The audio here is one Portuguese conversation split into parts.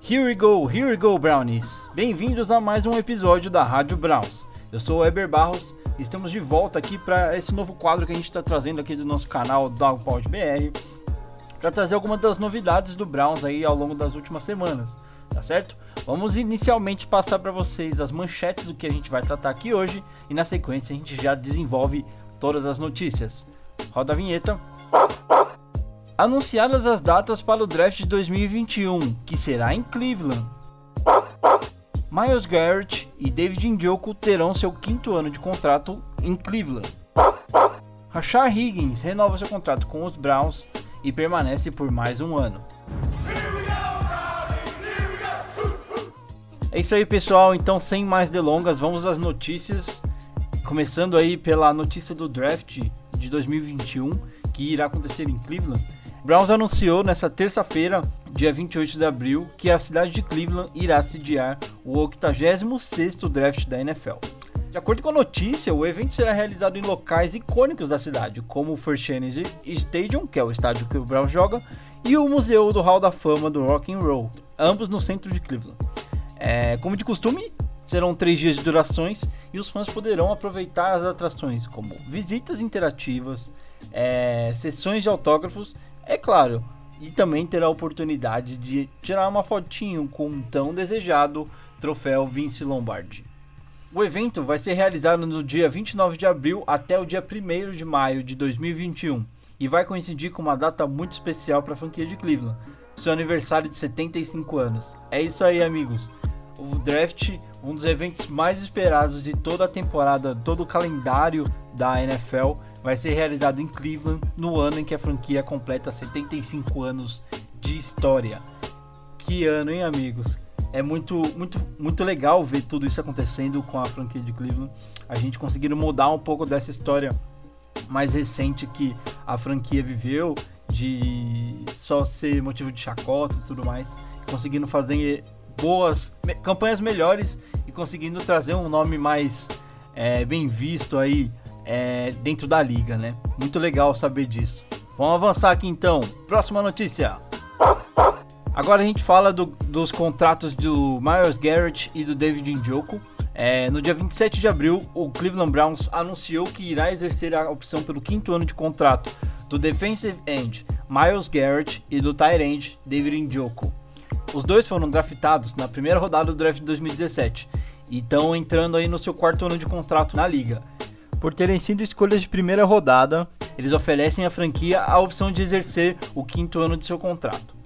Here we go, here we go, Brownies! Bem-vindos a mais um episódio da Rádio Browns. Eu sou o Eber Barros e estamos de volta aqui para esse novo quadro que a gente está trazendo aqui do nosso canal Dogpod BR para trazer algumas das novidades do Browns aí ao longo das últimas semanas, tá certo? Vamos inicialmente passar para vocês as manchetes do que a gente vai tratar aqui hoje e na sequência a gente já desenvolve todas as notícias. Roda a vinheta. Anunciadas as datas para o draft de 2021, que será em Cleveland. Miles Garrett e David Njoku terão seu quinto ano de contrato em Cleveland. Rashard Higgins renova seu contrato com os Browns e permanece por mais um ano. É isso aí, pessoal. Então, sem mais delongas, vamos às notícias. Começando aí pela notícia do draft de 2021, que irá acontecer em Cleveland. Browns anunciou nesta terça-feira, dia 28 de abril, que a cidade de Cleveland irá sediar o 86º draft da NFL. De acordo com a notícia, o evento será realizado em locais icônicos da cidade, como o First Energy Stadium, que é o estádio que o Browns joga, e o Museu do Hall da Fama do Rock and Roll, ambos no centro de Cleveland. É, como de costume, serão três dias de durações e os fãs poderão aproveitar as atrações como visitas interativas, é, sessões de autógrafos é claro, e também terá a oportunidade de tirar uma fotinho com um tão desejado troféu Vince Lombardi. O evento vai ser realizado no dia 29 de abril até o dia 1 de maio de 2021 e vai coincidir com uma data muito especial para a franquia de Cleveland, seu aniversário de 75 anos. É isso aí, amigos. O draft, um dos eventos mais esperados de toda a temporada, todo o calendário da NFL, vai ser realizado em Cleveland no ano em que a franquia completa 75 anos de história. Que ano, hein, amigos? É muito, muito, muito legal ver tudo isso acontecendo com a franquia de Cleveland. A gente conseguindo mudar um pouco dessa história mais recente que a franquia viveu, de só ser motivo de chacota e tudo mais, conseguindo fazer boas campanhas melhores e conseguindo trazer um nome mais é, bem visto aí é, dentro da liga, né? Muito legal saber disso. Vamos avançar aqui então. Próxima notícia. Agora a gente fala do, dos contratos do Miles Garrett e do David Njoku. É, no dia 27 de abril, o Cleveland Browns anunciou que irá exercer a opção pelo quinto ano de contrato do defensive end Miles Garrett e do tight end David Njoku. Os dois foram draftados na primeira rodada do draft de 2017 e estão entrando aí no seu quarto ano de contrato na liga. Por terem sido escolhas de primeira rodada, eles oferecem à franquia a opção de exercer o quinto ano de seu contrato.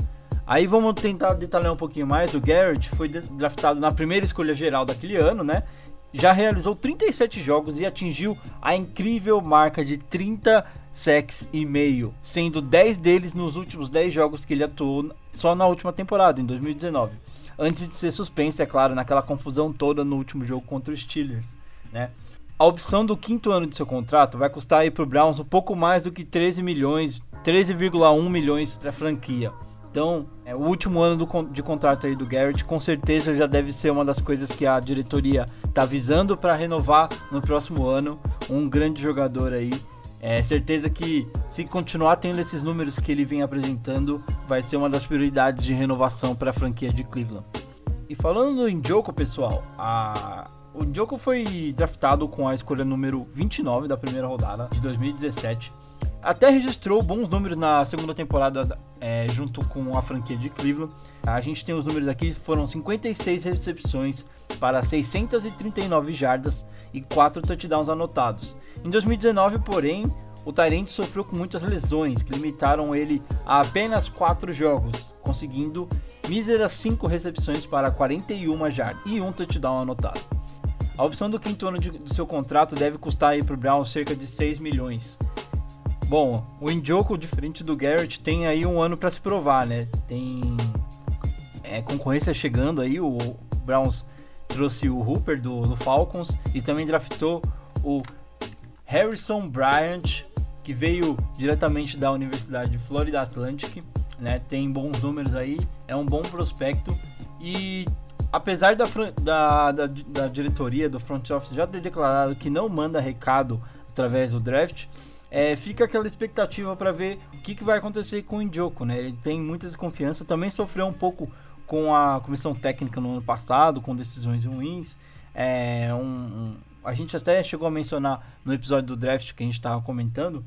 Aí vamos tentar detalhar um pouquinho mais. O Garrett foi draftado na primeira escolha geral daquele ano, né? Já realizou 37 jogos e atingiu a incrível marca de 30 sacks e meio, sendo 10 deles nos últimos 10 jogos que ele atuou só na última temporada, em 2019. Antes de ser suspenso, é claro, naquela confusão toda no último jogo contra os Steelers, né? A opção do quinto ano de seu contrato vai custar aí para o Browns um pouco mais do que 13 milhões, 13,1 milhões para a franquia. Então, é, o último ano do, de contrato aí do Garrett com certeza já deve ser uma das coisas que a diretoria está visando para renovar no próximo ano. Um grande jogador aí. É certeza que se continuar tendo esses números que ele vem apresentando, vai ser uma das prioridades de renovação para a franquia de Cleveland. E falando em Joko, pessoal, a o Joko foi draftado com a escolha número 29 da primeira rodada de 2017. Até registrou bons números na segunda temporada é, junto com a franquia de Cleveland. A gente tem os números aqui, foram 56 recepções para 639 jardas e 4 touchdowns anotados. Em 2019, porém, o Tyrant sofreu com muitas lesões que limitaram ele a apenas 4 jogos, conseguindo míseras 5 recepções para 41 jardas e um touchdown anotado. A opção do quinto ano de, do seu contrato deve custar para o Brown cerca de 6 milhões. Bom, o Indioco, diferente do Garrett, tem aí um ano para se provar, né? Tem é, concorrência chegando aí. O Browns trouxe o Hooper do, do Falcons e também draftou o Harrison Bryant, que veio diretamente da Universidade de Florida Atlantic. Né? Tem bons números aí, é um bom prospecto e apesar da, da, da, da, diretoria do front office já ter declarado que não manda recado através do draft, é, fica aquela expectativa para ver o que, que vai acontecer com o Indioco, né? Ele tem muita desconfiança, também sofreu um pouco com a comissão técnica no ano passado, com decisões ruins. É, um, um, a gente até chegou a mencionar no episódio do draft que a gente estava comentando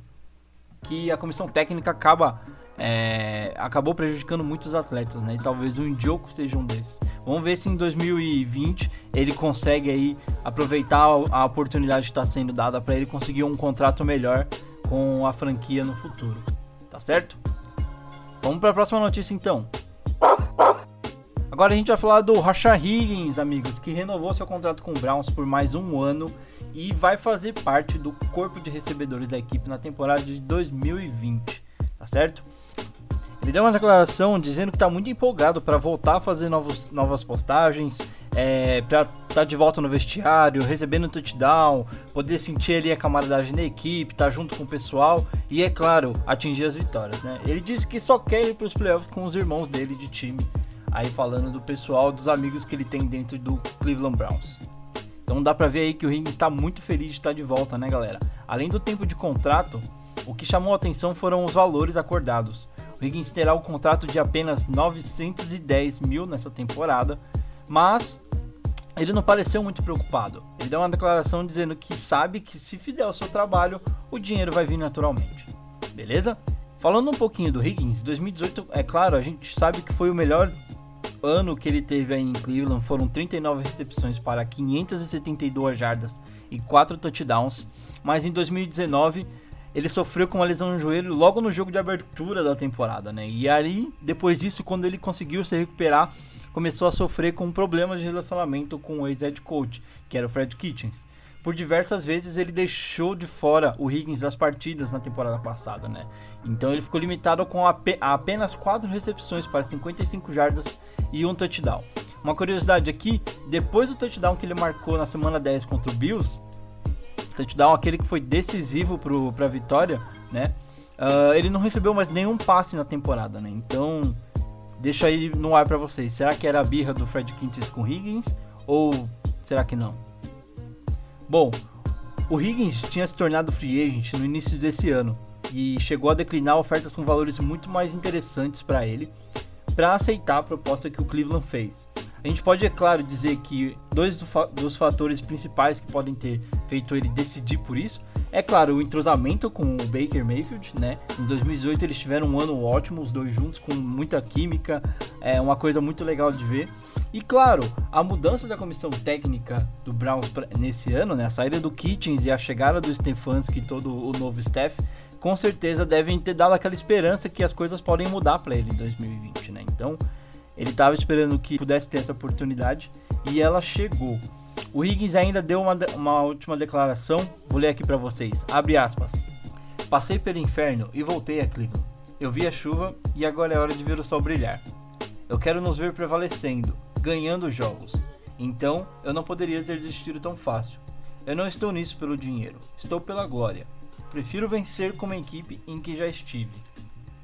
que a comissão técnica acaba é, acabou prejudicando muitos atletas, né? E talvez o Indioco seja um desses. Vamos ver se em 2020 ele consegue aí aproveitar a oportunidade que está sendo dada para ele conseguir um contrato melhor com a franquia no futuro. Tá certo? Vamos para a próxima notícia então. Agora a gente vai falar do Rasha Higgins, amigos, que renovou seu contrato com o Browns por mais um ano e vai fazer parte do corpo de recebedores da equipe na temporada de 2020, tá certo? Ele deu uma declaração dizendo que está muito empolgado para voltar a fazer novos, novas postagens, é, para estar tá de volta no vestiário, recebendo touchdown, poder sentir ali a camaradagem da equipe, estar tá junto com o pessoal e, é claro, atingir as vitórias. Né? Ele disse que só quer ir para os playoffs com os irmãos dele de time, aí falando do pessoal, dos amigos que ele tem dentro do Cleveland Browns. Então dá pra ver aí que o Higgins está muito feliz de estar de volta, né, galera? Além do tempo de contrato, o que chamou a atenção foram os valores acordados. O Higgins terá um contrato de apenas 910 mil nessa temporada, mas ele não pareceu muito preocupado. Ele deu uma declaração dizendo que sabe que se fizer o seu trabalho, o dinheiro vai vir naturalmente. Beleza? Falando um pouquinho do Higgins, 2018, é claro, a gente sabe que foi o melhor ano que ele teve aí em Cleveland foram 39 recepções para 572 jardas e 4 touchdowns, mas em 2019 ele sofreu com uma lesão no joelho logo no jogo de abertura da temporada, né? E aí, depois disso, quando ele conseguiu se recuperar, começou a sofrer com problemas de relacionamento com o ex-head coach, que era o Fred Kitchens. Por diversas vezes ele deixou de fora o Higgins das partidas na temporada passada, né? Então ele ficou limitado com apenas 4 recepções para 55 jardas e um touchdown. Uma curiosidade aqui, depois do touchdown que ele marcou na semana 10 contra o Bills, touchdown aquele que foi decisivo para a vitória, né? Uh, ele não recebeu mais nenhum passe na temporada, né? Então, deixa aí no ar para vocês. Será que era a birra do Fred Quintes com Higgins ou será que não? Bom, o Higgins tinha se tornado free agent no início desse ano e chegou a declinar ofertas com valores muito mais interessantes para ele para aceitar a proposta que o Cleveland fez. A gente pode, é claro, dizer que dois dos fatores principais que podem ter feito ele decidir por isso é, claro, o entrosamento com o Baker Mayfield, né? Em 2018 eles tiveram um ano ótimo, os dois juntos, com muita química, é uma coisa muito legal de ver. E, claro, a mudança da comissão técnica do Browns nesse ano, né? A saída do Kitchens e a chegada do Stefanski e todo o novo staff com certeza devem ter dado aquela esperança que as coisas podem mudar para ele em 2020, né? Então, ele estava esperando que pudesse ter essa oportunidade e ela chegou. O Higgins ainda deu uma, uma última declaração, vou ler aqui para vocês. Abre aspas. Passei pelo inferno e voltei a Cleveland. Eu vi a chuva e agora é hora de ver o sol brilhar. Eu quero nos ver prevalecendo, ganhando jogos. Então, eu não poderia ter desistido tão fácil. Eu não estou nisso pelo dinheiro, estou pela glória. Prefiro vencer como equipe em que já estive.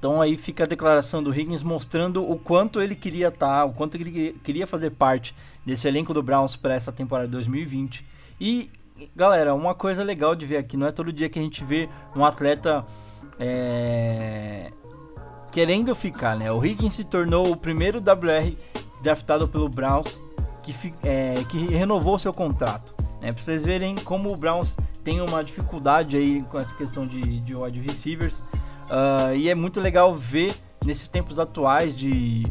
Então aí fica a declaração do Higgins mostrando o quanto ele queria estar, tá, o quanto ele queria fazer parte desse elenco do Browns para essa temporada 2020. E galera, uma coisa legal de ver aqui, não é todo dia que a gente vê um atleta é, querendo ficar, né? O Higgins se tornou o primeiro WR draftado pelo Browns que, é, que renovou seu contrato. Né? Para vocês verem como o Browns tem uma dificuldade aí com essa questão de, de wide receivers. Uh, e é muito legal ver nesses tempos atuais de,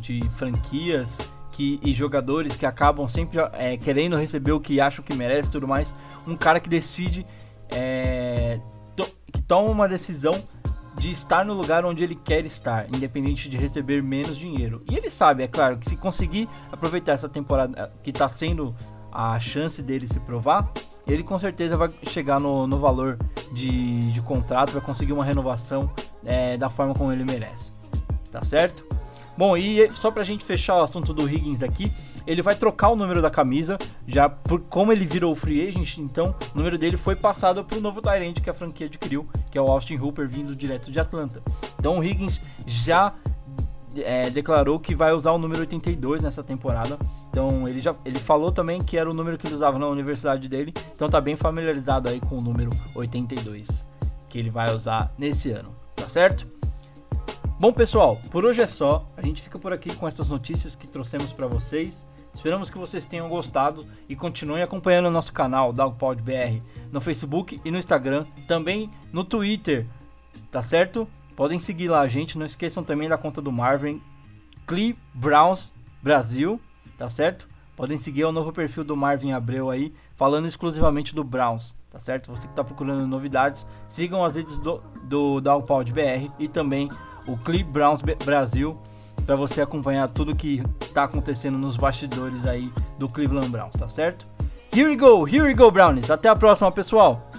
de franquias que, e jogadores que acabam sempre é, querendo receber o que acham que merece e tudo mais. Um cara que decide, é, to, que toma uma decisão de estar no lugar onde ele quer estar, independente de receber menos dinheiro. E ele sabe, é claro, que se conseguir aproveitar essa temporada que está sendo a chance dele se provar, ele com certeza vai chegar no, no valor de, de contrato, vai conseguir uma renovação é, da forma como ele merece. Tá certo? Bom, e só pra gente fechar o assunto do Higgins aqui, ele vai trocar o número da camisa, já por como ele virou free agent, então o número dele foi passado para o novo Tyrant que a franquia adquiriu, que é o Austin Hooper vindo direto de Atlanta. Então o Higgins já é, declarou que vai usar o número 82 nessa temporada. Então ele já ele falou também que era o número que ele usava na universidade dele. Então tá bem familiarizado aí com o número 82 que ele vai usar nesse ano, tá certo? Bom, pessoal, por hoje é só. A gente fica por aqui com essas notícias que trouxemos para vocês. Esperamos que vocês tenham gostado e continuem acompanhando o nosso canal DogPodBR no Facebook e no Instagram, também no Twitter, tá certo? Podem seguir lá a gente, não esqueçam também da conta do Marvin Clee Browns Brasil, tá certo? Podem seguir o novo perfil do Marvin Abreu aí, falando exclusivamente do Browns, tá certo? Você que está procurando novidades, sigam as redes do, do BR e também o Clee Browns Brasil para você acompanhar tudo que está acontecendo nos bastidores aí do Cleveland Browns, tá certo? Here we go, here we go Brownies. Até a próxima, pessoal.